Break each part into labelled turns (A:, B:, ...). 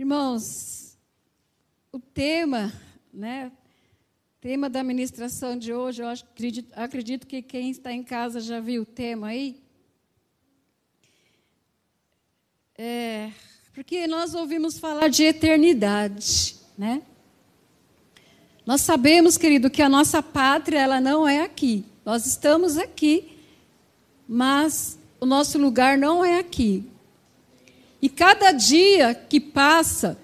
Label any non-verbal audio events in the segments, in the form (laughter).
A: Irmãos, o tema, né? Tema da ministração de hoje, eu acredito, acredito que quem está em casa já viu o tema aí. É, porque nós ouvimos falar de eternidade, né? Nós sabemos, querido, que a nossa pátria ela não é aqui. Nós estamos aqui, mas o nosso lugar não é aqui. E cada dia que passa,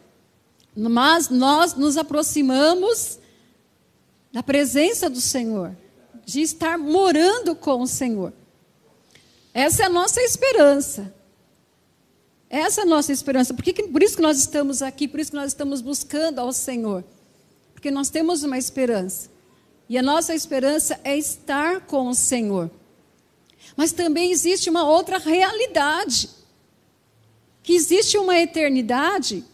A: mas nós nos aproximamos da presença do Senhor, de estar morando com o Senhor. Essa é a nossa esperança. Essa é a nossa esperança. Por, que, por isso que nós estamos aqui, por isso que nós estamos buscando ao Senhor. Porque nós temos uma esperança. E a nossa esperança é estar com o Senhor. Mas também existe uma outra realidade que existe uma eternidade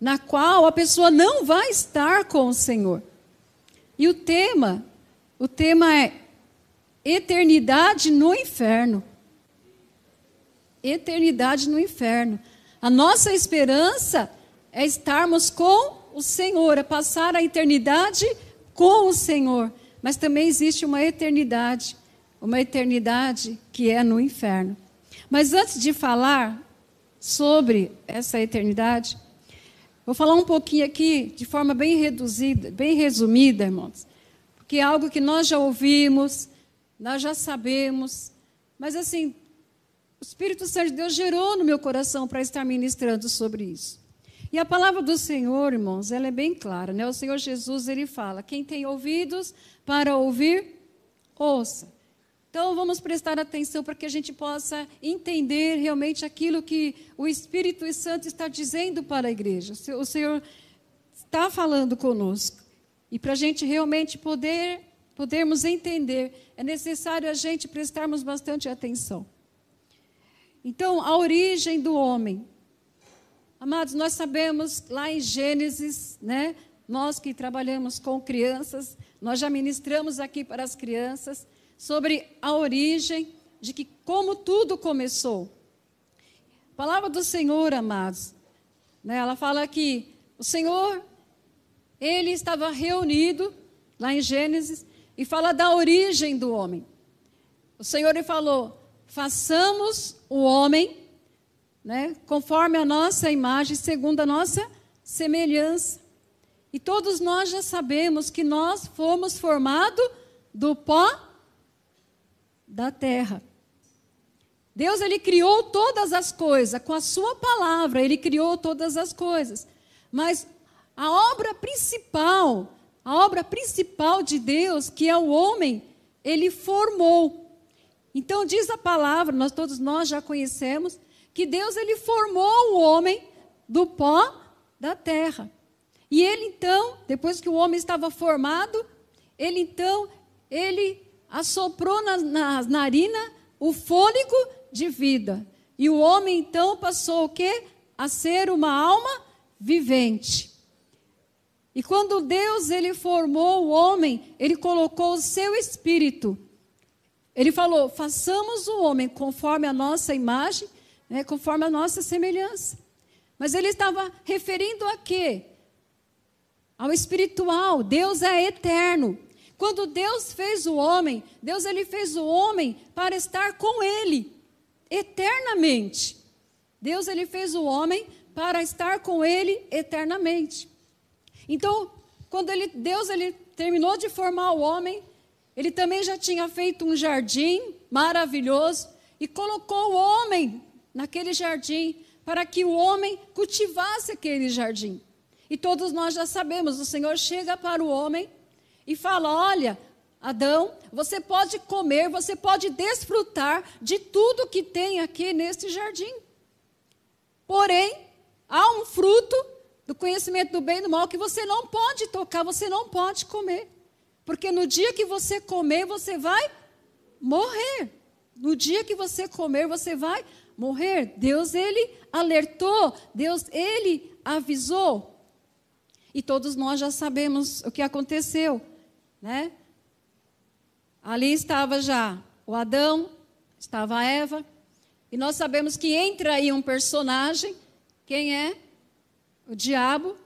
A: na qual a pessoa não vai estar com o Senhor. E o tema, o tema é eternidade no inferno. Eternidade no inferno. A nossa esperança é estarmos com o Senhor, é passar a eternidade com o Senhor. Mas também existe uma eternidade, uma eternidade que é no inferno. Mas antes de falar sobre essa eternidade. Vou falar um pouquinho aqui de forma bem reduzida, bem resumida, irmãos, porque é algo que nós já ouvimos, nós já sabemos, mas assim, o Espírito Santo de Deus gerou no meu coração para estar ministrando sobre isso. E a palavra do Senhor, irmãos, ela é bem clara, né? O Senhor Jesus, ele fala: quem tem ouvidos para ouvir, ouça. Então, vamos prestar atenção para que a gente possa entender realmente aquilo que o Espírito Santo está dizendo para a igreja. O Senhor está falando conosco. E para a gente realmente poder podermos entender, é necessário a gente prestarmos bastante atenção. Então, a origem do homem. Amados, nós sabemos lá em Gênesis, né? Nós que trabalhamos com crianças, nós já ministramos aqui para as crianças sobre a origem de que como tudo começou. A palavra do Senhor, amados, né, ela fala que o Senhor, ele estava reunido lá em Gênesis e fala da origem do homem. O Senhor ele falou: façamos o homem, né, conforme a nossa imagem, segundo a nossa semelhança. E todos nós já sabemos que nós fomos formados do pó da terra. Deus ele criou todas as coisas com a sua palavra, ele criou todas as coisas. Mas a obra principal, a obra principal de Deus, que é o homem, ele formou. Então diz a palavra, nós todos nós já conhecemos, que Deus ele formou o homem do pó da terra. E ele então, depois que o homem estava formado, ele então, ele assoprou na, na narina o fôlego de vida. E o homem então passou o quê? A ser uma alma vivente. E quando Deus ele formou o homem, ele colocou o seu espírito. Ele falou: façamos o homem conforme a nossa imagem, né, conforme a nossa semelhança. Mas ele estava referindo a quê? Ao espiritual. Deus é eterno. Quando Deus fez o homem, Deus ele fez o homem para estar com ele eternamente. Deus ele fez o homem para estar com ele eternamente. Então, quando ele, Deus ele terminou de formar o homem, ele também já tinha feito um jardim maravilhoso e colocou o homem naquele jardim para que o homem cultivasse aquele jardim. E todos nós já sabemos, o Senhor chega para o homem e fala: Olha, Adão, você pode comer, você pode desfrutar de tudo que tem aqui neste jardim. Porém, há um fruto do conhecimento do bem e do mal que você não pode tocar, você não pode comer. Porque no dia que você comer, você vai morrer. No dia que você comer, você vai morrer. Deus, ele alertou, Deus, ele avisou. E todos nós já sabemos o que aconteceu né? Ali estava já o Adão, estava a Eva, e nós sabemos que entra aí um personagem, quem é? o diabo,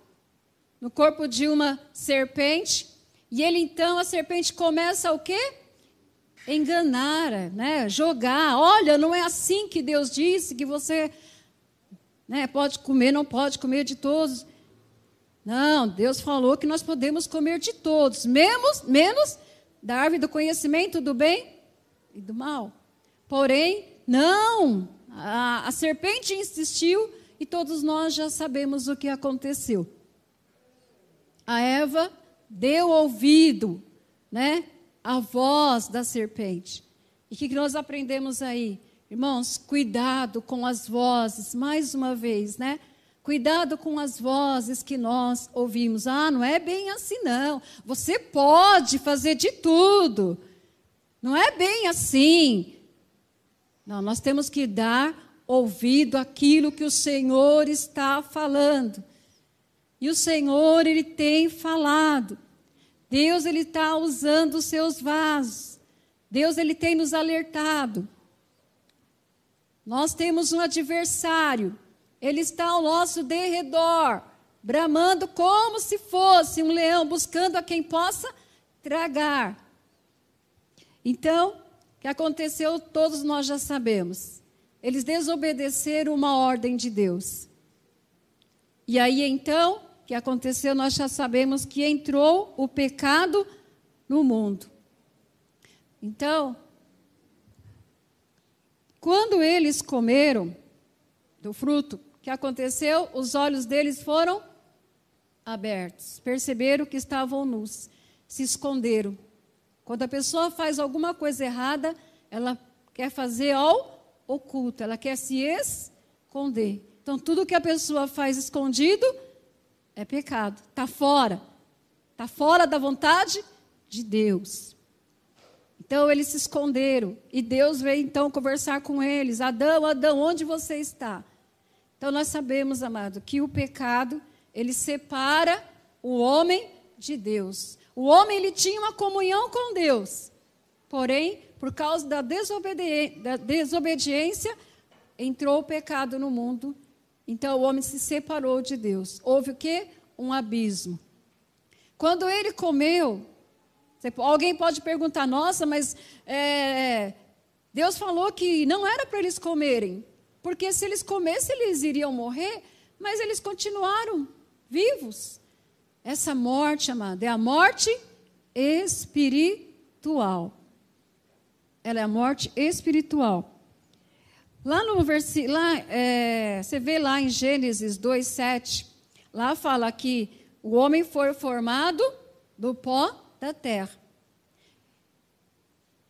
A: no corpo de uma serpente, e ele então, a serpente começa o quê? Enganar, né? jogar. Olha, não é assim que Deus disse que você né, pode comer, não pode comer de todos. Não, Deus falou que nós podemos comer de todos, menos, menos da árvore do conhecimento do bem e do mal. Porém, não, a, a serpente insistiu e todos nós já sabemos o que aconteceu. A Eva deu ouvido, né, à voz da serpente. E o que nós aprendemos aí? Irmãos, cuidado com as vozes, mais uma vez, né? Cuidado com as vozes que nós ouvimos. Ah, não é bem assim, não. Você pode fazer de tudo. Não é bem assim. Não, nós temos que dar ouvido àquilo que o Senhor está falando. E o Senhor, Ele tem falado. Deus, Ele está usando os seus vasos. Deus, Ele tem nos alertado. Nós temos um adversário ele está ao nosso derredor, bramando como se fosse um leão, buscando a quem possa tragar. Então, o que aconteceu, todos nós já sabemos. Eles desobedeceram uma ordem de Deus. E aí, então, o que aconteceu, nós já sabemos que entrou o pecado no mundo. Então, quando eles comeram do fruto, que aconteceu? Os olhos deles foram abertos, perceberam que estavam nus, se esconderam. Quando a pessoa faz alguma coisa errada, ela quer fazer ao oculto, ela quer se esconder. Então, tudo que a pessoa faz escondido é pecado, está fora, está fora da vontade de Deus. Então eles se esconderam e Deus veio então conversar com eles: Adão, Adão, onde você está? Então nós sabemos, amado, que o pecado, ele separa o homem de Deus. O homem ele tinha uma comunhão com Deus. Porém, por causa da, desobedi da desobediência, entrou o pecado no mundo. Então o homem se separou de Deus. Houve o quê? Um abismo. Quando ele comeu, alguém pode perguntar: nossa, mas é, Deus falou que não era para eles comerem. Porque se eles comessem, eles iriam morrer, mas eles continuaram vivos. Essa morte, amada, é a morte espiritual. Ela é a morte espiritual. Lá no versículo, é, você vê lá em Gênesis 2,7, lá fala que o homem foi formado do pó da terra.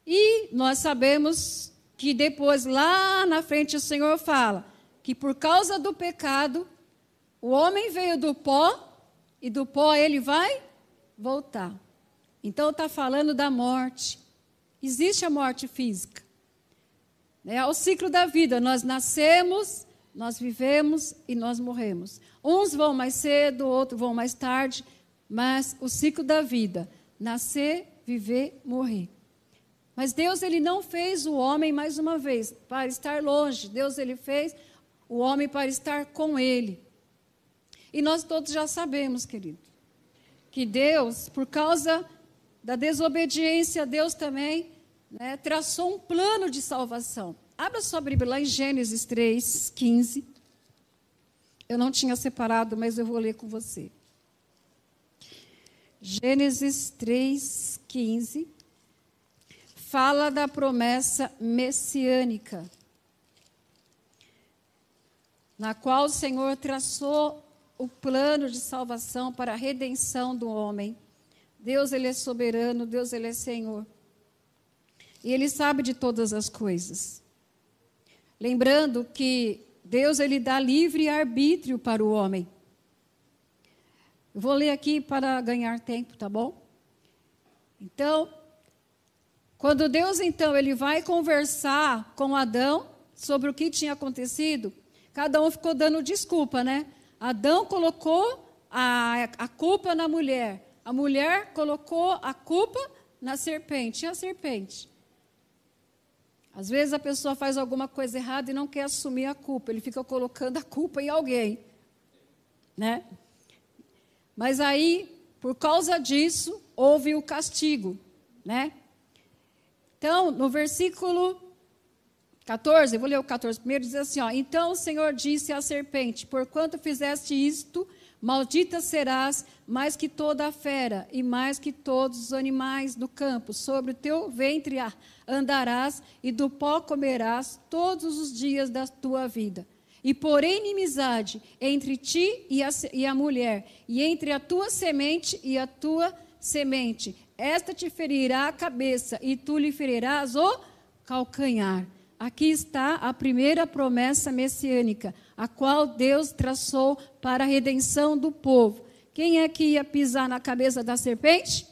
A: E nós sabemos que depois, lá na frente, o Senhor fala que por causa do pecado, o homem veio do pó e do pó ele vai voltar. Então está falando da morte. Existe a morte física. É o ciclo da vida. Nós nascemos, nós vivemos e nós morremos. Uns vão mais cedo, outros vão mais tarde, mas o ciclo da vida: nascer, viver, morrer. Mas Deus ele não fez o homem mais uma vez para estar longe. Deus ele fez o homem para estar com ele. E nós todos já sabemos, querido, que Deus, por causa da desobediência, Deus também né, traçou um plano de salvação. Abra sua Bíblia lá em Gênesis 3, 15. Eu não tinha separado, mas eu vou ler com você. Gênesis 3, 15 fala da promessa messiânica, na qual o Senhor traçou o plano de salvação para a redenção do homem. Deus ele é soberano, Deus ele é Senhor. E ele sabe de todas as coisas. Lembrando que Deus ele dá livre arbítrio para o homem. Eu vou ler aqui para ganhar tempo, tá bom? Então, quando Deus então ele vai conversar com Adão sobre o que tinha acontecido, cada um ficou dando desculpa, né? Adão colocou a, a culpa na mulher, a mulher colocou a culpa na serpente. E a serpente? Às vezes a pessoa faz alguma coisa errada e não quer assumir a culpa, ele fica colocando a culpa em alguém. né? Mas aí, por causa disso, houve o castigo, né? Então, no versículo 14, eu vou ler o 14 primeiro, diz assim: ó, Então o Senhor disse à serpente: Porquanto fizeste isto, maldita serás mais que toda a fera e mais que todos os animais do campo. Sobre o teu ventre andarás e do pó comerás todos os dias da tua vida. E porém inimizade entre ti e a, e a mulher, e entre a tua semente e a tua semente. Esta te ferirá a cabeça, e tu lhe ferirás o calcanhar. Aqui está a primeira promessa messiânica, a qual Deus traçou para a redenção do povo. Quem é que ia pisar na cabeça da serpente?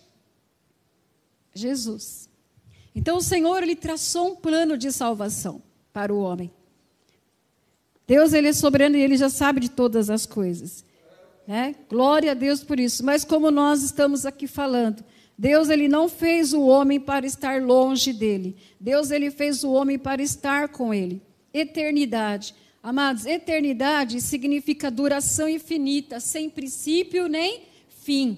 A: Jesus. Então o Senhor ele traçou um plano de salvação para o homem. Deus ele é soberano e ele já sabe de todas as coisas. Né? Glória a Deus por isso. Mas como nós estamos aqui falando, Deus ele não fez o homem para estar longe dele. Deus ele fez o homem para estar com ele. Eternidade. Amados, eternidade significa duração infinita, sem princípio nem fim.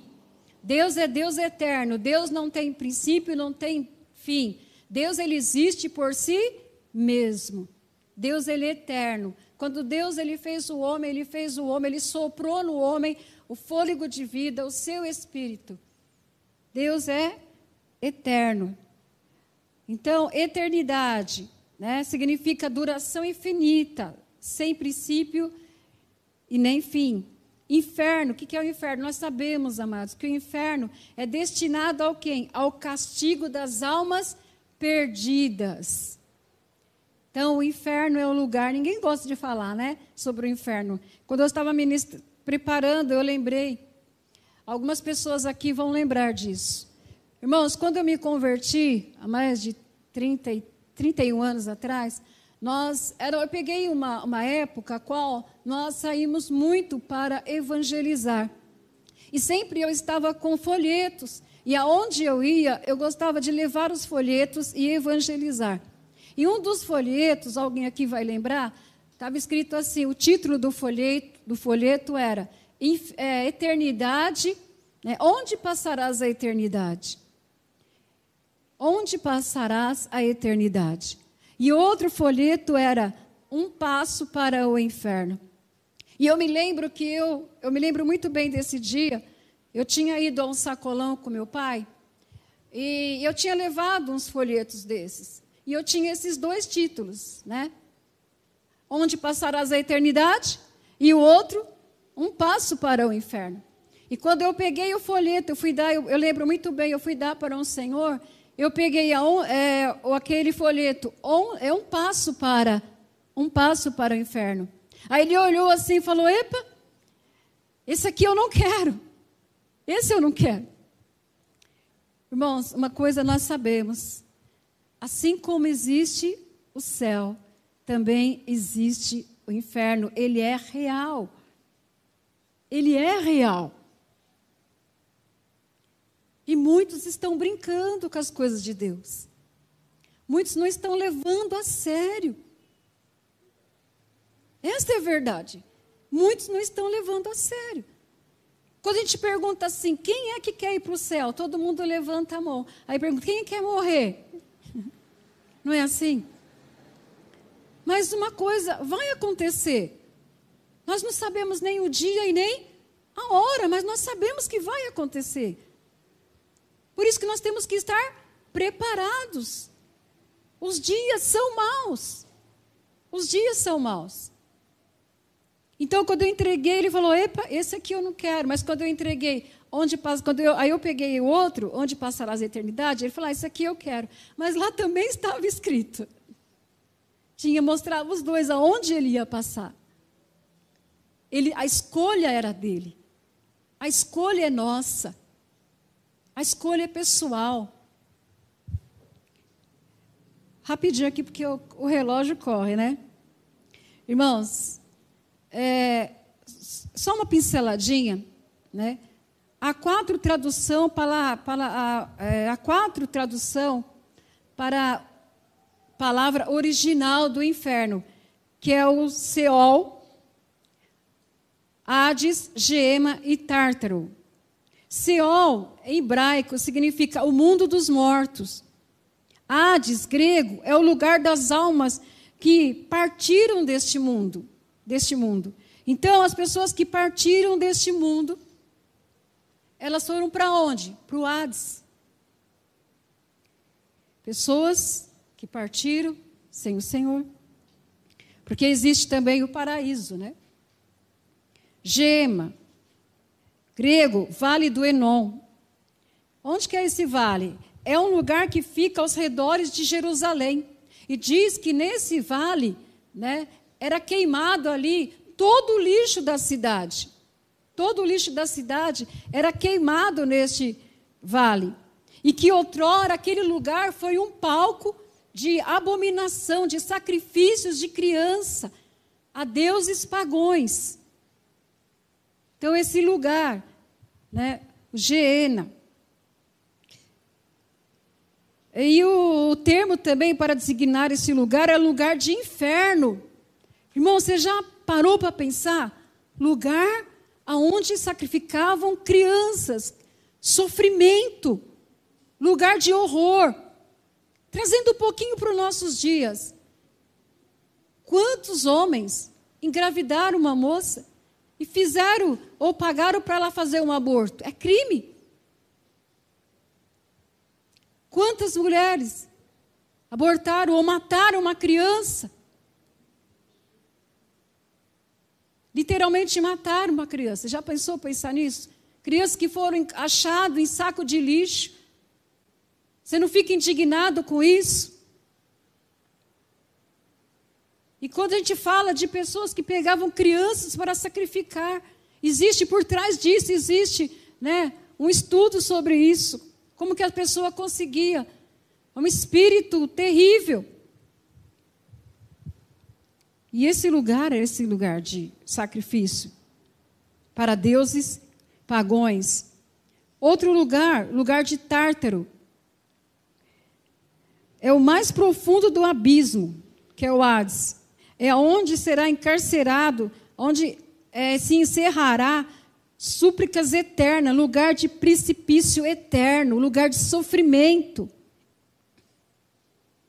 A: Deus é Deus eterno. Deus não tem princípio, não tem fim. Deus ele existe por si mesmo. Deus ele é eterno. Quando Deus ele fez o homem, ele fez o homem, ele soprou no homem o fôlego de vida, o seu espírito. Deus é eterno. Então, eternidade né, significa duração infinita, sem princípio e nem fim. Inferno, o que é o inferno? Nós sabemos, amados, que o inferno é destinado ao quem? Ao castigo das almas perdidas. Então, o inferno é o lugar, ninguém gosta de falar, né, sobre o inferno. Quando eu estava preparando, eu lembrei Algumas pessoas aqui vão lembrar disso. Irmãos, quando eu me converti, há mais de 30, 31 anos atrás, nós, era, eu peguei uma, uma época qual nós saímos muito para evangelizar. E sempre eu estava com folhetos. E aonde eu ia, eu gostava de levar os folhetos e evangelizar. E um dos folhetos, alguém aqui vai lembrar, estava escrito assim: o título do folheto, do folheto era eternidade, né? onde passarás a eternidade? Onde passarás a eternidade? E outro folheto era um passo para o inferno. E eu me lembro que eu, eu me lembro muito bem desse dia. Eu tinha ido a um sacolão com meu pai e eu tinha levado uns folhetos desses. E eu tinha esses dois títulos, né? Onde passarás a eternidade e o outro um passo para o inferno. E quando eu peguei o folheto, eu fui dar, eu, eu lembro muito bem, eu fui dar para um senhor, eu peguei a, é, aquele folheto, um, é um passo para, um passo para o inferno. Aí ele olhou assim e falou: Epa, esse aqui eu não quero, esse eu não quero. Irmãos, uma coisa nós sabemos: assim como existe o céu, também existe o inferno, ele é real ele é real. E muitos estão brincando com as coisas de Deus. Muitos não estão levando a sério. Esta é a verdade. Muitos não estão levando a sério. Quando a gente pergunta assim, quem é que quer ir para o céu? Todo mundo levanta a mão. Aí pergunta, quem quer morrer? Não é assim? Mas uma coisa vai acontecer. Nós não sabemos nem o dia e nem a hora, mas nós sabemos que vai acontecer. Por isso que nós temos que estar preparados. Os dias são maus. Os dias são maus. Então, quando eu entreguei, ele falou: Epa, esse aqui eu não quero. Mas quando eu entreguei, onde passa, quando eu, aí eu peguei o outro, onde passarás a eternidade, ele falou: ah, Esse aqui eu quero. Mas lá também estava escrito. Tinha mostrado os dois aonde ele ia passar. Ele, a escolha era dele. A escolha é nossa. A escolha é pessoal. Rapidinho aqui, porque o, o relógio corre, né? Irmãos, é, só uma pinceladinha, né? Há quatro tradução para, para a, é, há quatro tradução para a palavra original do inferno, que é o Seol, Hades, Gema e Tártaro. Seol, em hebraico, significa o mundo dos mortos. Hades, grego, é o lugar das almas que partiram deste mundo, deste mundo. Então, as pessoas que partiram deste mundo, elas foram para onde? Para o Hades. Pessoas que partiram sem o Senhor. Porque existe também o paraíso, né? Gema, grego, vale do Enon. Onde que é esse vale? É um lugar que fica aos redores de Jerusalém. E diz que nesse vale, né, era queimado ali todo o lixo da cidade. Todo o lixo da cidade era queimado neste vale. E que outrora aquele lugar foi um palco de abominação, de sacrifícios de criança a deuses pagões. Então, esse lugar, né, o Geena. E o, o termo também para designar esse lugar é lugar de inferno. Irmão, você já parou para pensar? Lugar aonde sacrificavam crianças, sofrimento, lugar de horror. Trazendo um pouquinho para os nossos dias. Quantos homens engravidaram uma moça e fizeram ou pagaram para ela fazer um aborto? É crime. Quantas mulheres abortaram ou mataram uma criança? Literalmente mataram uma criança. Já pensou pensar nisso? Crianças que foram achadas em saco de lixo, você não fica indignado com isso? E quando a gente fala de pessoas que pegavam crianças para sacrificar, existe por trás disso, existe né, um estudo sobre isso. Como que a pessoa conseguia? Um espírito terrível. E esse lugar é esse lugar de sacrifício para deuses pagões. Outro lugar, lugar de Tártaro, é o mais profundo do abismo, que é o Hades. É onde será encarcerado, onde é, se encerrará súplicas eternas, lugar de precipício eterno, lugar de sofrimento.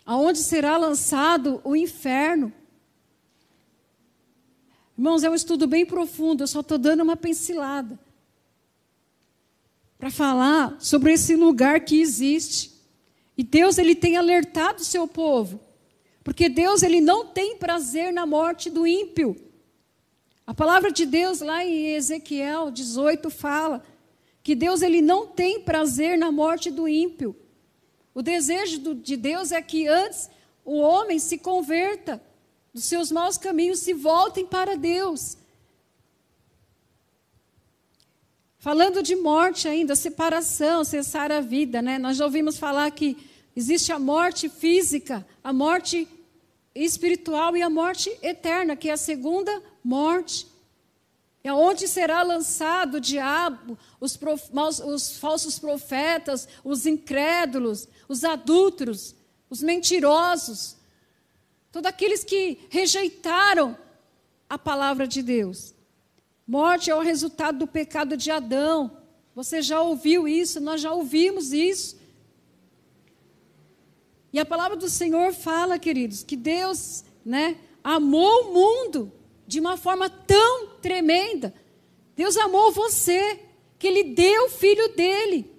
A: Aonde será lançado o inferno. Irmãos, é um estudo bem profundo, eu só estou dando uma pincelada para falar sobre esse lugar que existe. E Deus ele tem alertado o seu povo, porque Deus ele não tem prazer na morte do ímpio. A palavra de Deus lá em Ezequiel 18 fala que Deus ele não tem prazer na morte do ímpio. O desejo de Deus é que antes o homem se converta dos seus maus caminhos, se voltem para Deus. Falando de morte ainda, separação, cessar a vida, né? Nós já ouvimos falar que Existe a morte física, a morte espiritual e a morte eterna, que é a segunda morte. É onde será lançado o diabo, os, prof, os falsos profetas, os incrédulos, os adúlteros, os mentirosos, todos aqueles que rejeitaram a palavra de Deus. Morte é o resultado do pecado de Adão. Você já ouviu isso, nós já ouvimos isso. E a palavra do Senhor fala, queridos, que Deus, né, amou o mundo de uma forma tão tremenda. Deus amou você, que ele deu o filho dele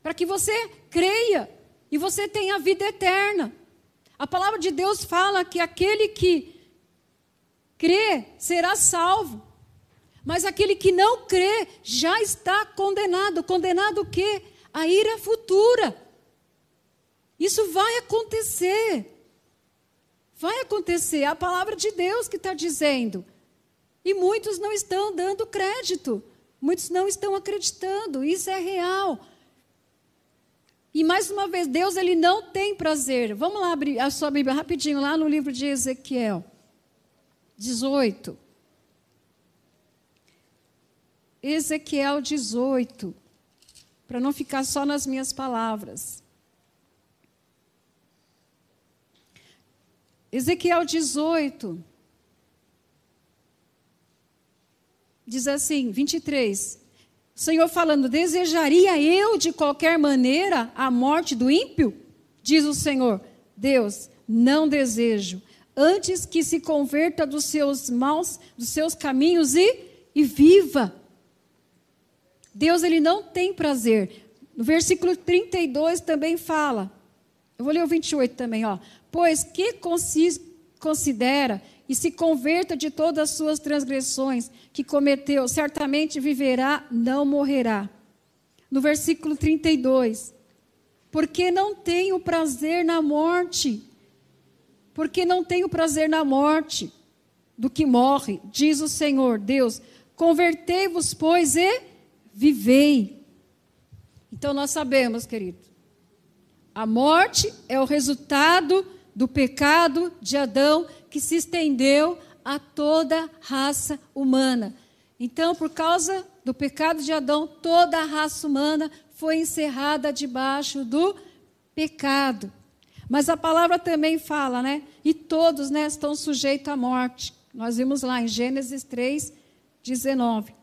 A: para que você creia e você tenha a vida eterna. A palavra de Deus fala que aquele que crê será salvo. Mas aquele que não crê já está condenado. Condenado o quê? A ira futura. Isso vai acontecer. Vai acontecer. É a palavra de Deus que está dizendo. E muitos não estão dando crédito. Muitos não estão acreditando. Isso é real. E mais uma vez, Deus ele não tem prazer. Vamos lá abrir a sua Bíblia rapidinho, lá no livro de Ezequiel 18. Ezequiel 18. Para não ficar só nas minhas palavras. Ezequiel 18. diz assim, 23. O Senhor falando: Desejaria eu de qualquer maneira a morte do ímpio? Diz o Senhor: Deus, não desejo. Antes que se converta dos seus maus, dos seus caminhos e, e viva. Deus ele não tem prazer. No versículo 32 também fala. Eu vou ler o 28 também, ó. Pois que considera e se converta de todas as suas transgressões que cometeu, certamente viverá, não morrerá. No versículo 32, porque não tenho prazer na morte, porque não tenho prazer na morte do que morre, diz o Senhor Deus, convertei-vos, pois, e vivei. Então nós sabemos, querido, a morte é o resultado do pecado de Adão que se estendeu a toda a raça humana. Então, por causa do pecado de Adão, toda a raça humana foi encerrada debaixo do pecado. Mas a palavra também fala, né? E todos né, estão sujeitos à morte. Nós vimos lá em Gênesis 3, 19.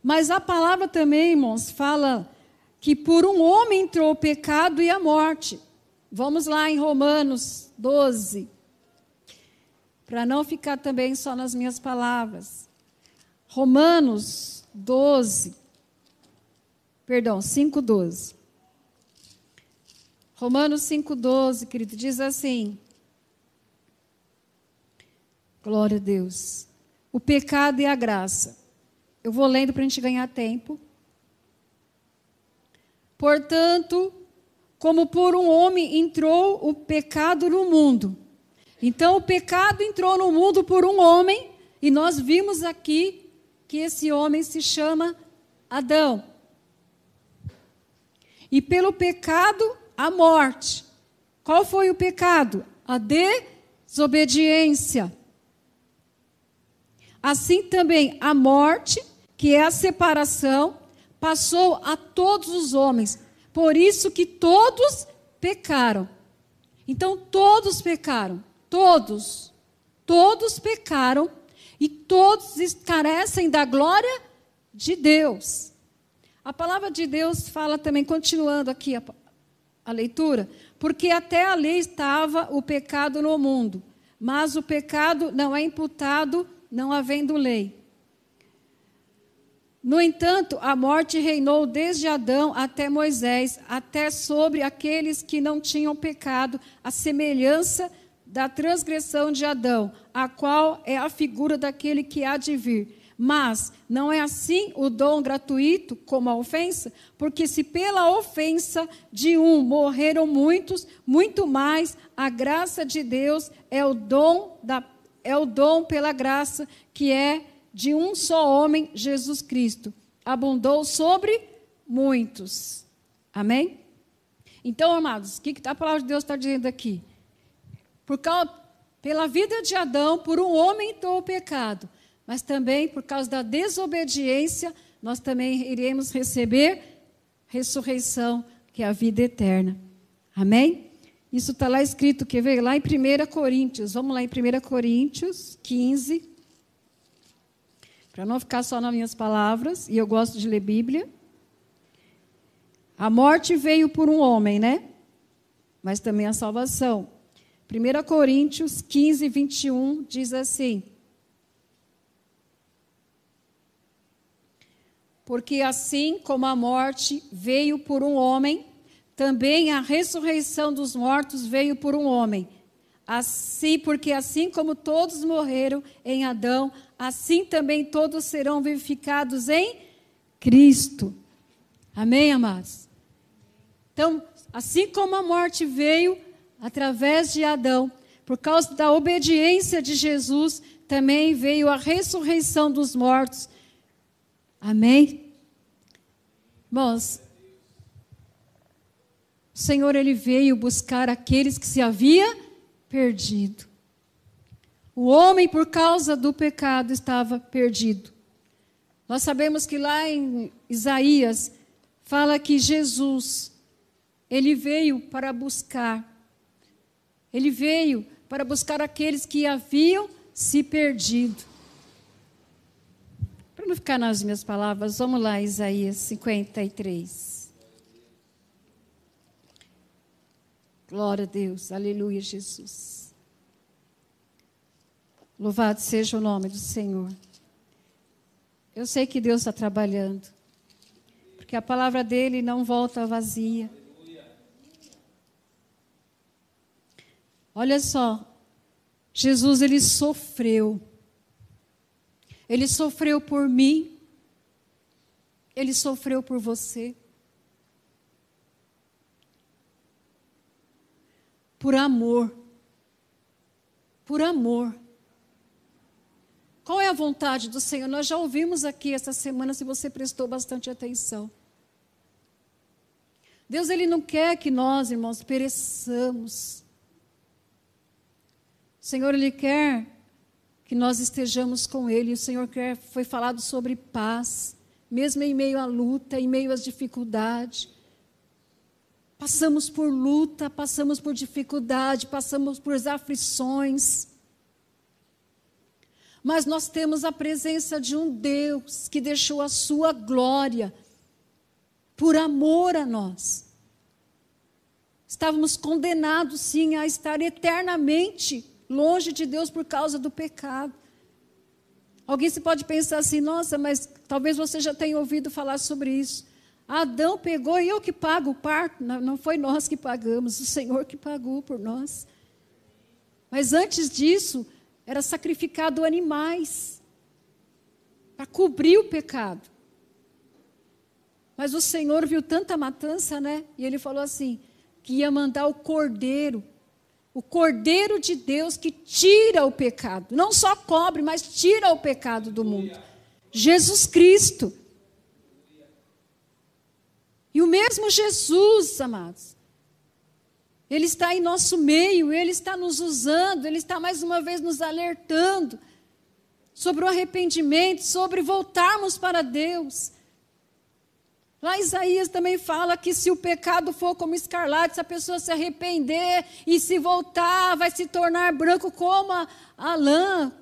A: Mas a palavra também, irmãos, fala que por um homem entrou o pecado e a morte. Vamos lá em Romanos 12, para não ficar também só nas minhas palavras. Romanos 12, perdão, 5,12. Romanos 5,12, querido, diz assim: Glória a Deus. O pecado e a graça. Eu vou lendo para a gente ganhar tempo. Portanto, como por um homem entrou o pecado no mundo, então o pecado entrou no mundo por um homem, e nós vimos aqui que esse homem se chama Adão. E pelo pecado, a morte. Qual foi o pecado? A desobediência. Assim também a morte, que é a separação, passou a todos os homens. Por isso que todos pecaram. Então todos pecaram. Todos, todos pecaram e todos carecem da glória de Deus. A palavra de Deus fala também, continuando aqui a, a leitura, porque até a lei estava o pecado no mundo, mas o pecado não é imputado não havendo lei. No entanto, a morte reinou desde Adão até Moisés, até sobre aqueles que não tinham pecado, a semelhança da transgressão de Adão, a qual é a figura daquele que há de vir. Mas não é assim o dom gratuito como a ofensa? Porque se pela ofensa de um morreram muitos, muito mais a graça de Deus é o dom da é o dom pela graça que é de um só homem, Jesus Cristo. Abundou sobre muitos. Amém? Então, amados, o que a palavra de Deus está dizendo aqui? Por causa, pela vida de Adão, por um homem entrou o pecado, mas também por causa da desobediência, nós também iremos receber ressurreição, que é a vida eterna. Amém? Isso está lá escrito, que veio lá em 1 Coríntios. Vamos lá em 1 Coríntios 15. Para não ficar só nas minhas palavras, e eu gosto de ler Bíblia. A morte veio por um homem, né? Mas também a salvação. 1 Coríntios 15, 21 diz assim: Porque assim como a morte veio por um homem, também a ressurreição dos mortos veio por um homem. Assim, porque assim como todos morreram em Adão, assim também todos serão vivificados em Cristo. Amém, amados? Então, assim como a morte veio através de Adão, por causa da obediência de Jesus, também veio a ressurreição dos mortos. Amém? Irmãos, o Senhor ele veio buscar aqueles que se havia perdido. O homem, por causa do pecado, estava perdido. Nós sabemos que lá em Isaías fala que Jesus ele veio para buscar ele veio para buscar aqueles que haviam se perdido. Para não ficar nas minhas palavras. Vamos lá, Isaías 53. Glória a Deus, aleluia, Jesus. Louvado seja o nome do Senhor. Eu sei que Deus está trabalhando, porque a palavra dele não volta vazia. Olha só, Jesus ele sofreu. Ele sofreu por mim. Ele sofreu por você. Por amor. Por amor. Qual é a vontade do Senhor? Nós já ouvimos aqui essa semana, se você prestou bastante atenção. Deus ele não quer que nós, irmãos, pereçamos. O Senhor ele quer que nós estejamos com Ele. O Senhor quer, foi falado sobre paz, mesmo em meio à luta, em meio às dificuldades. Passamos por luta, passamos por dificuldade, passamos por aflições. Mas nós temos a presença de um Deus que deixou a sua glória por amor a nós. Estávamos condenados, sim, a estar eternamente longe de Deus por causa do pecado. Alguém se pode pensar assim, nossa, mas talvez você já tenha ouvido falar sobre isso. Adão pegou e eu que pago o parto. Não, foi nós que pagamos, o Senhor que pagou por nós. Mas antes disso, era sacrificado animais para cobrir o pecado. Mas o Senhor viu tanta matança, né? E ele falou assim: que ia mandar o cordeiro o Cordeiro de Deus que tira o pecado. Não só cobre, mas tira o pecado do mundo. Jesus Cristo. E o mesmo Jesus, amados, ele está em nosso meio, ele está nos usando, ele está mais uma vez nos alertando sobre o arrependimento, sobre voltarmos para Deus. Lá Isaías também fala que se o pecado for como escarlate, se a pessoa se arrepender e se voltar, vai se tornar branco como a, a lã.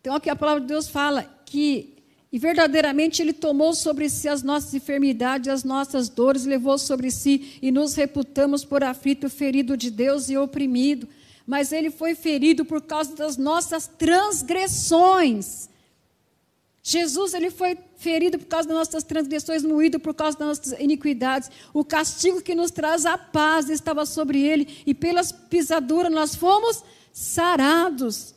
A: Então aqui a palavra de Deus fala que e verdadeiramente ele tomou sobre si as nossas enfermidades, as nossas dores, levou sobre si e nos reputamos por aflito, ferido de Deus e oprimido. Mas ele foi ferido por causa das nossas transgressões Jesus ele foi ferido por causa das nossas transgressões, moído por causa das nossas iniquidades. O castigo que nos traz a paz estava sobre ele, e pelas pisaduras nós fomos sarados.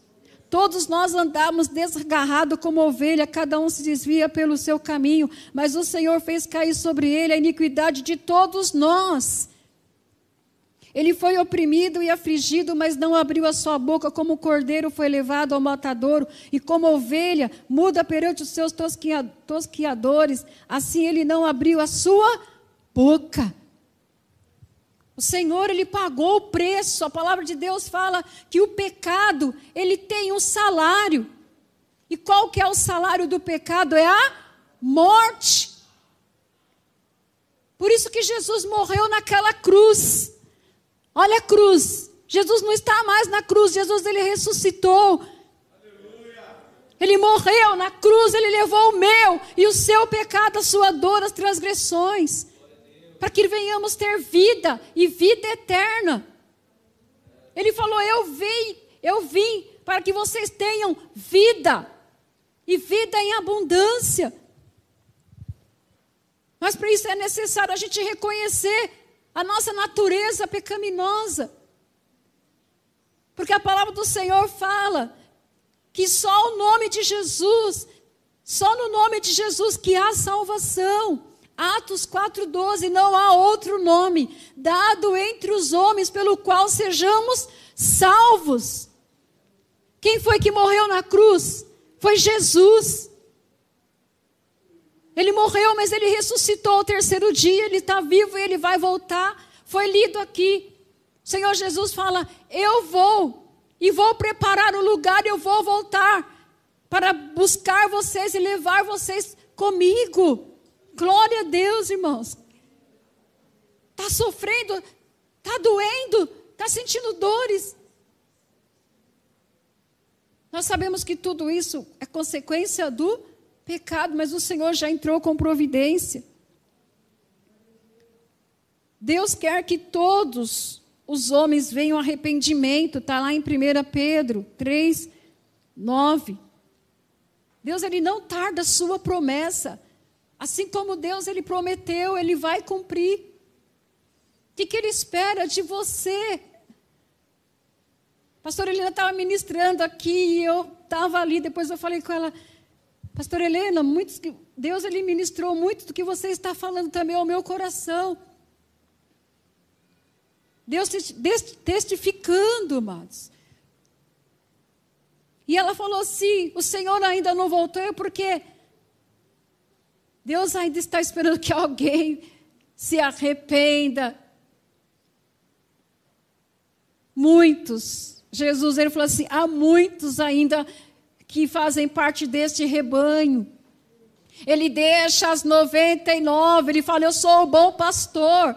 A: Todos nós andamos desgarrados como ovelha, cada um se desvia pelo seu caminho, mas o Senhor fez cair sobre ele a iniquidade de todos nós. Ele foi oprimido e afligido, mas não abriu a sua boca, como o cordeiro foi levado ao matadouro, e como ovelha muda perante os seus tosquiadores, assim ele não abriu a sua boca. O Senhor, ele pagou o preço. A palavra de Deus fala que o pecado, ele tem um salário. E qual que é o salário do pecado? É a morte. Por isso que Jesus morreu naquela cruz. Olha a cruz. Jesus não está mais na cruz, Jesus ele ressuscitou. Ele morreu na cruz, ele levou o meu e o seu pecado, a sua dor, as transgressões, para que venhamos ter vida e vida eterna. Ele falou: Eu vim, eu vim para que vocês tenham vida e vida em abundância. Mas para isso é necessário a gente reconhecer a nossa natureza pecaminosa. Porque a palavra do Senhor fala que só o nome de Jesus, só no nome de Jesus que há salvação. Atos 4,12: não há outro nome dado entre os homens pelo qual sejamos salvos. Quem foi que morreu na cruz? Foi Jesus. Ele morreu, mas ele ressuscitou ao terceiro dia, ele está vivo e ele vai voltar. Foi lido aqui. O Senhor Jesus fala: Eu vou e vou preparar o lugar, eu vou voltar para buscar vocês e levar vocês comigo. Glória a Deus, irmãos. Está sofrendo, está doendo, está sentindo dores. Nós sabemos que tudo isso é consequência do pecado, mas o Senhor já entrou com providência. Deus quer que todos os homens venham arrependimento, está lá em 1 Pedro 3, 9. Deus ele não tarda a sua promessa. Assim como Deus ele prometeu, ele vai cumprir. O que, que ele espera de você? Pastora Helena estava ministrando aqui e eu estava ali, depois eu falei com ela, Pastora Helena, muitos, Deus ele ministrou muito do que você está falando também ao meu coração. Deus testificando, amados. E ela falou assim: o Senhor ainda não voltou, é porque Deus ainda está esperando que alguém se arrependa. Muitos Jesus ele falou assim: há muitos ainda que fazem parte deste rebanho. Ele deixa as 99, ele fala: Eu sou o bom pastor.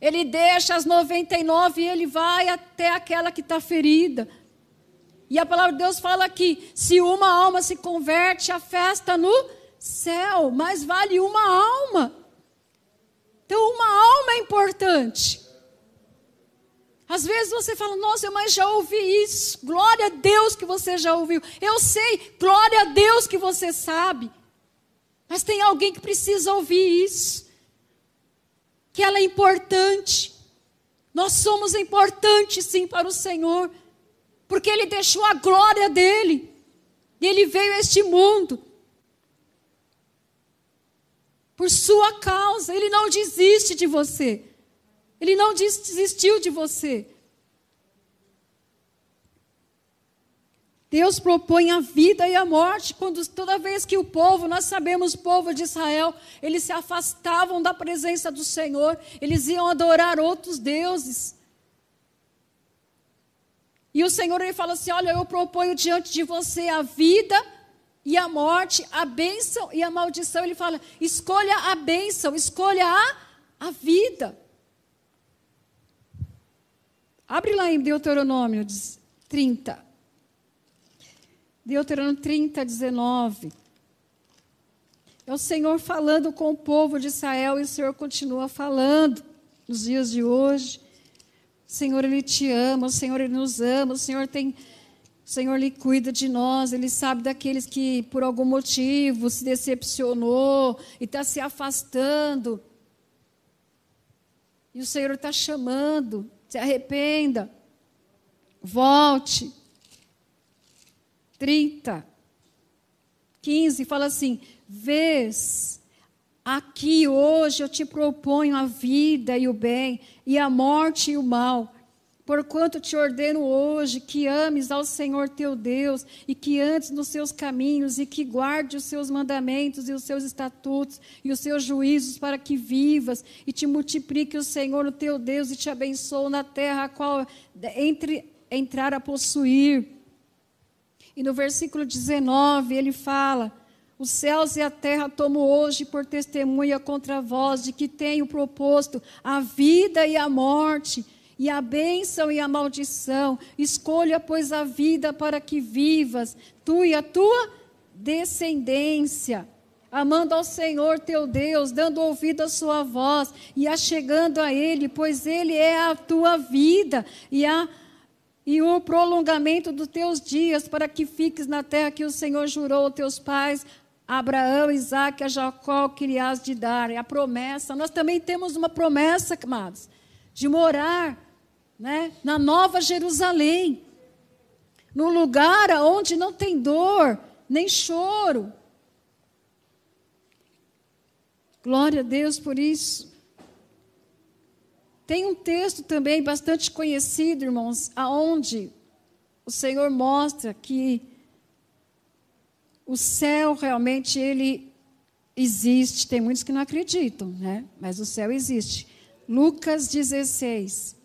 A: Ele deixa as 99 e ele vai até aquela que está ferida. E a palavra de Deus fala que se uma alma se converte, a festa no céu, mas vale uma alma. Então, uma alma é importante. Às vezes você fala, nossa, mas já ouvi isso. Glória a Deus que você já ouviu. Eu sei, glória a Deus que você sabe. Mas tem alguém que precisa ouvir isso. Que ela é importante. Nós somos importantes sim para o Senhor. Porque Ele deixou a glória dele. E Ele veio a este mundo. Por sua causa. Ele não desiste de você. Ele não desistiu de você. Deus propõe a vida e a morte quando toda vez que o povo, nós sabemos o povo de Israel, eles se afastavam da presença do Senhor, eles iam adorar outros deuses. E o Senhor ele fala assim: "Olha, eu proponho diante de você a vida e a morte, a bênção e a maldição". Ele fala: "Escolha a bênção, escolha a a vida". Abre lá em Deuteronômio 30. Deuteronômio 30, 19. É o Senhor falando com o povo de Israel e o Senhor continua falando nos dias de hoje. O Senhor, Ele te ama, o Senhor, Ele nos ama, o Senhor tem. O Senhor Ele cuida de nós, Ele sabe daqueles que por algum motivo se decepcionou e está se afastando. E o Senhor está chamando se arrependa, volte. 30, 15, fala assim: Vês, aqui hoje eu te proponho a vida e o bem, e a morte e o mal. Porquanto te ordeno hoje que ames ao Senhor teu Deus e que andes nos seus caminhos e que guarde os seus mandamentos e os seus estatutos e os seus juízos para que vivas e te multiplique o Senhor o teu Deus e te abençoe na terra a qual entre, entrar a possuir. E no versículo 19 ele fala: Os céus e a terra tomo hoje por testemunha contra vós de que tenho proposto a vida e a morte e a bênção e a maldição. Escolha, pois, a vida para que vivas, tu e a tua descendência. Amando ao Senhor teu Deus, dando ouvido à sua voz e achegando a Ele, pois Ele é a tua vida e, a, e o prolongamento dos teus dias, para que fiques na terra que o Senhor jurou aos teus pais, Abraão, Isaac, a Jacó, que de dar. É a promessa. Nós também temos uma promessa, amados, de morar né? na Nova Jerusalém, no lugar onde não tem dor, nem choro. Glória a Deus por isso. Tem um texto também bastante conhecido, irmãos, aonde o Senhor mostra que o céu realmente ele existe. Tem muitos que não acreditam, né? Mas o céu existe. Lucas 16.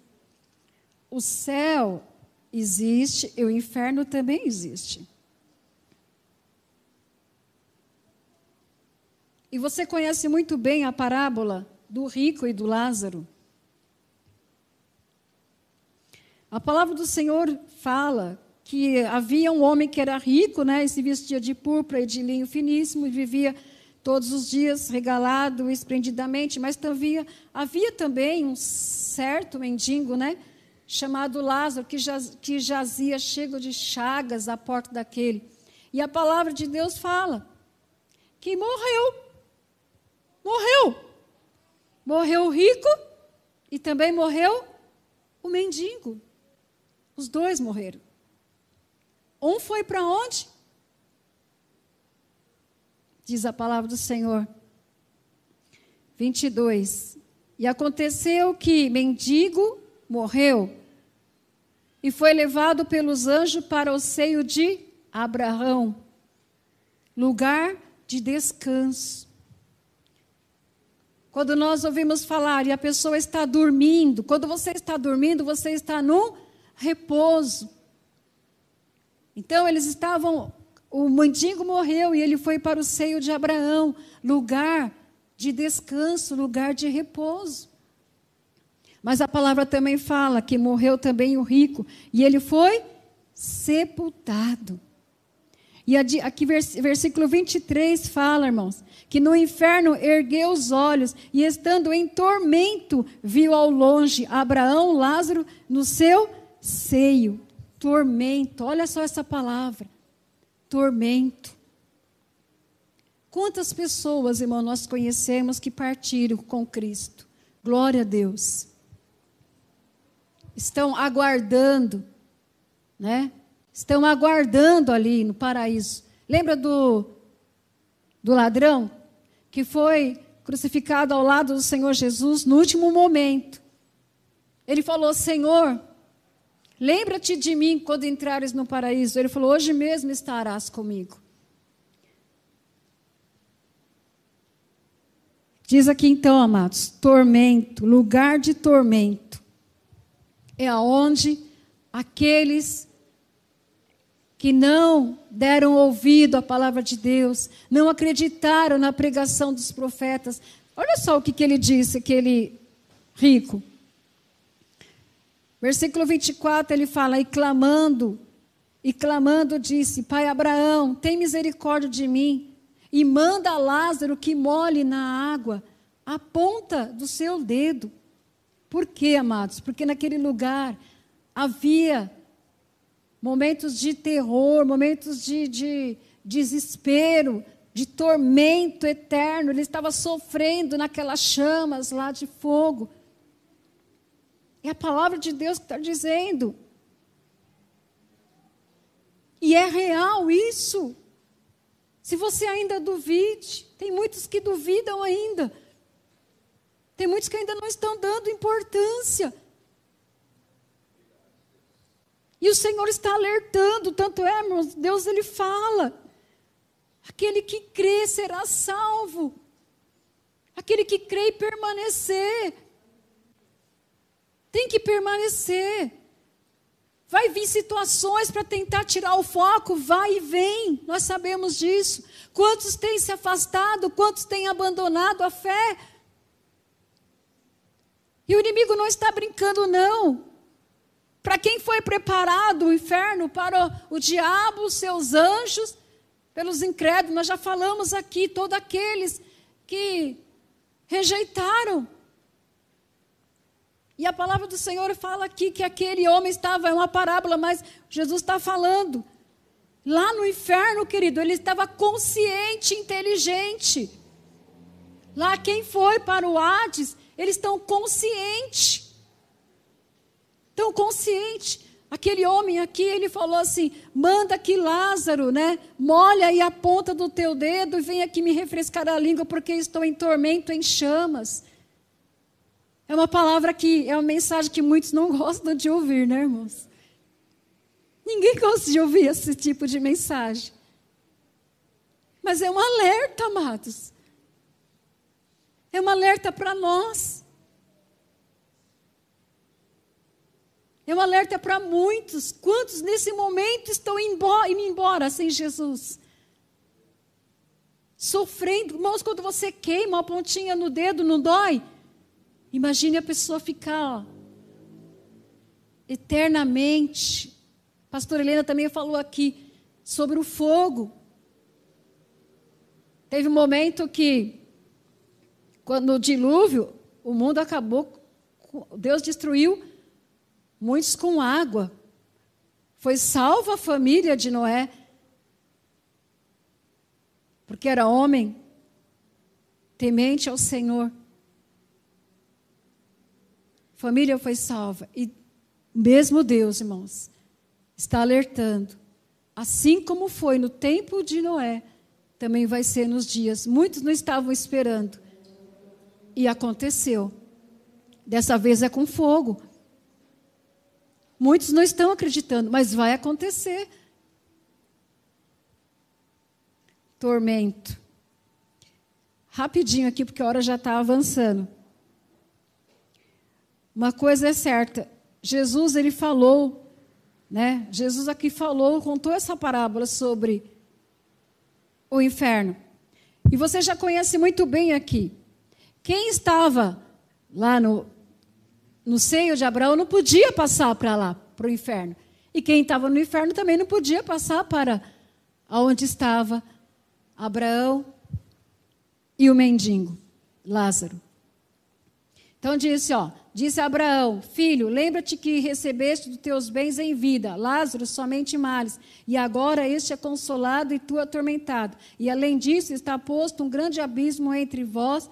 A: O céu existe e o inferno também existe. E você conhece muito bem a parábola do rico e do Lázaro. A palavra do Senhor fala que havia um homem que era rico, né, e se vestia de púrpura e de linho finíssimo, e vivia todos os dias regalado esplendidamente, mas havia, havia também um certo mendigo, né, chamado Lázaro, que, jaz, que jazia cheio de chagas à porta daquele. E a palavra de Deus fala que morreu. Morreu. Morreu o rico e também morreu o mendigo. Os dois morreram. Um foi para onde? Diz a palavra do Senhor. 22. E aconteceu que mendigo morreu e foi levado pelos anjos para o seio de Abraão, lugar de descanso. Quando nós ouvimos falar e a pessoa está dormindo, quando você está dormindo, você está num repouso. Então eles estavam, o mendigo morreu e ele foi para o seio de Abraão, lugar de descanso, lugar de repouso. Mas a palavra também fala que morreu também o rico e ele foi sepultado. E aqui, versículo 23 fala, irmãos, que no inferno ergueu os olhos e, estando em tormento, viu ao longe Abraão, Lázaro, no seu seio. Tormento, olha só essa palavra: tormento. Quantas pessoas, irmão, nós conhecemos que partiram com Cristo? Glória a Deus estão aguardando, né? Estão aguardando ali no paraíso. Lembra do, do ladrão que foi crucificado ao lado do Senhor Jesus no último momento? Ele falou: Senhor, lembra-te de mim quando entrares no paraíso. Ele falou: Hoje mesmo estarás comigo. Diz aqui então, amados, tormento, lugar de tormento é aonde aqueles que não deram ouvido à palavra de Deus, não acreditaram na pregação dos profetas. Olha só o que, que ele disse, aquele rico. Versículo 24, ele fala: E clamando, e clamando, disse: Pai Abraão, tem misericórdia de mim, e manda Lázaro que molhe na água a ponta do seu dedo por quê, amados? Porque naquele lugar havia momentos de terror, momentos de, de desespero, de tormento eterno. Ele estava sofrendo naquelas chamas lá de fogo. É a palavra de Deus que está dizendo. E é real isso. Se você ainda duvide, tem muitos que duvidam ainda. Tem muitos que ainda não estão dando importância. E o Senhor está alertando, tanto é, irmãos, Deus ele fala. Aquele que crê será salvo. Aquele que crê e permanecer. Tem que permanecer. Vai vir situações para tentar tirar o foco, vai e vem, nós sabemos disso. Quantos têm se afastado, quantos têm abandonado a fé? E o inimigo não está brincando, não. Para quem foi preparado o inferno, para o, o diabo, seus anjos, pelos incrédulos, nós já falamos aqui, todos aqueles que rejeitaram. E a palavra do Senhor fala aqui que aquele homem estava, é uma parábola, mas Jesus está falando. Lá no inferno, querido, ele estava consciente, inteligente. Lá quem foi para o Hades eles estão conscientes. Estão conscientes. Aquele homem aqui, ele falou assim: manda que Lázaro, né? Molha aí a ponta do teu dedo e vem aqui me refrescar a língua, porque estou em tormento, em chamas. É uma palavra que é uma mensagem que muitos não (laughs) gostam de ouvir, né, irmãos? Ninguém gosta de ouvir esse tipo de mensagem. Mas é um alerta, amados. É um alerta para nós. É um alerta para muitos. Quantos nesse momento estão indo embora sem Jesus? Sofrendo. Irmãos, quando você queima uma pontinha no dedo, não dói? Imagine a pessoa ficar ó, eternamente Pastor Helena também falou aqui sobre o fogo. Teve um momento que, quando o dilúvio, o mundo acabou, Deus destruiu muitos com água. Foi salva a família de Noé, porque era homem, temente ao Senhor. Família foi salva. E mesmo Deus, irmãos, está alertando. Assim como foi no tempo de Noé, também vai ser nos dias. Muitos não estavam esperando. E aconteceu. Dessa vez é com fogo. Muitos não estão acreditando, mas vai acontecer. Tormento. Rapidinho aqui, porque a hora já está avançando. Uma coisa é certa, Jesus ele falou, né? Jesus aqui falou, contou essa parábola sobre o inferno. E você já conhece muito bem aqui. Quem estava lá no, no seio de Abraão não podia passar para lá, para o inferno. E quem estava no inferno também não podia passar para onde estava Abraão e o mendigo, Lázaro. Então disse, ó, disse Abraão, filho, lembra-te que recebeste dos teus bens em vida, Lázaro somente males, e agora este é consolado e tu atormentado. E além disso está posto um grande abismo entre vós,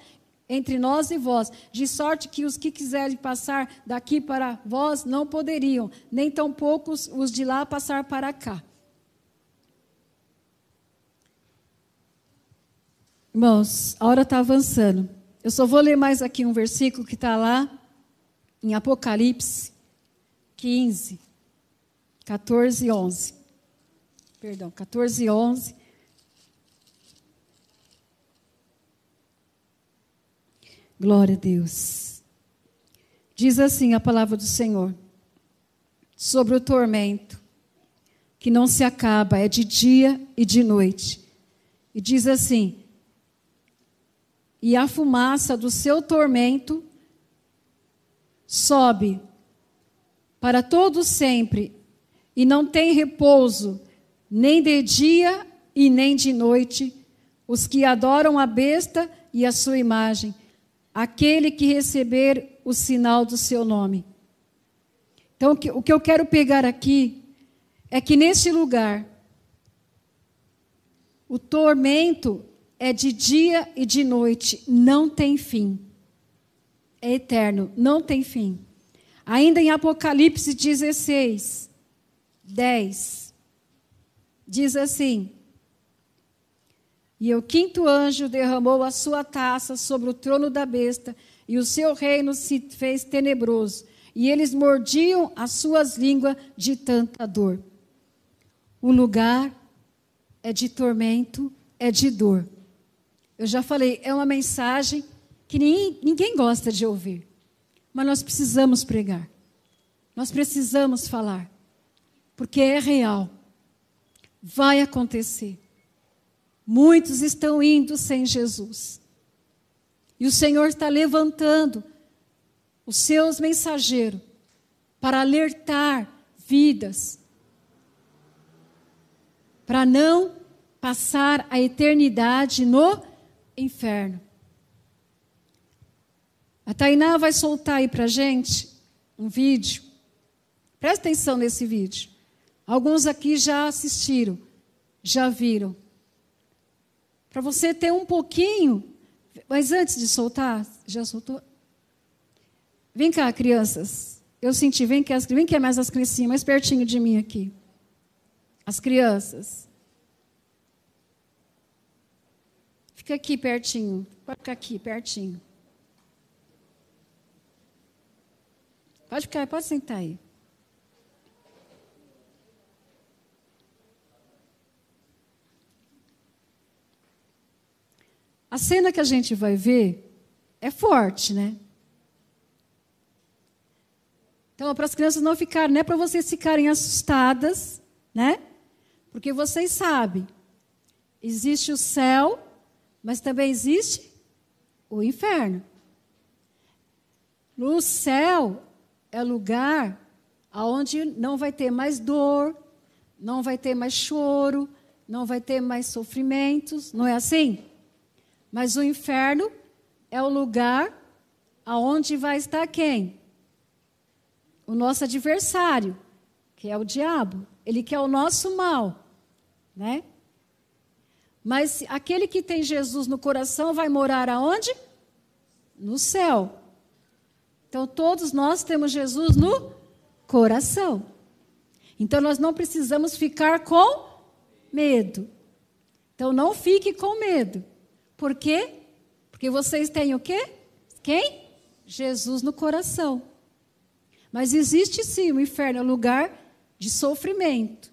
A: entre nós e vós, de sorte que os que quiserem passar daqui para vós não poderiam, nem tampouco os de lá passar para cá. Irmãos, a hora está avançando. Eu só vou ler mais aqui um versículo que está lá em Apocalipse 15, 14 e 11. Perdão, 14 e 11. Glória a Deus. Diz assim a palavra do Senhor sobre o tormento que não se acaba, é de dia e de noite. E diz assim: e a fumaça do seu tormento sobe para todo sempre, e não tem repouso, nem de dia e nem de noite, os que adoram a besta e a sua imagem, aquele que receber o sinal do seu nome. Então, o que eu quero pegar aqui é que neste lugar, o tormento é de dia e de noite, não tem fim. É eterno, não tem fim. Ainda em Apocalipse 16, 10, diz assim: E o quinto anjo derramou a sua taça sobre o trono da besta, e o seu reino se fez tenebroso, e eles mordiam as suas línguas de tanta dor. O lugar é de tormento, é de dor. Eu já falei, é uma mensagem que ninguém, ninguém gosta de ouvir. Mas nós precisamos pregar. Nós precisamos falar. Porque é real. Vai acontecer. Muitos estão indo sem Jesus. E o Senhor está levantando os seus mensageiros para alertar vidas, para não passar a eternidade no inferno. A Tainá vai soltar aí para gente um vídeo. Presta atenção nesse vídeo. Alguns aqui já assistiram, já viram. Para você ter um pouquinho. Mas antes de soltar, já soltou? Vem cá, crianças. Eu senti, vem cá, vem cá mais as criancinhas, mais pertinho de mim aqui. As crianças. Fica aqui pertinho. Pode ficar aqui, pertinho. Pode ficar, pode sentar aí. A cena que a gente vai ver é forte, né? Então, para as crianças não ficarem, não é para vocês ficarem assustadas, né? Porque vocês sabem, existe o céu mas também existe o inferno. No céu é lugar onde não vai ter mais dor, não vai ter mais choro, não vai ter mais sofrimentos, não é assim? Mas o inferno é o lugar aonde vai estar quem? O nosso adversário, que é o diabo. Ele quer o nosso mal, né? Mas aquele que tem Jesus no coração vai morar aonde? No céu. Então todos nós temos Jesus no coração. Então nós não precisamos ficar com medo. Então não fique com medo. Por quê? Porque vocês têm o quê? Quem? Jesus no coração. Mas existe sim o inferno, é um lugar de sofrimento.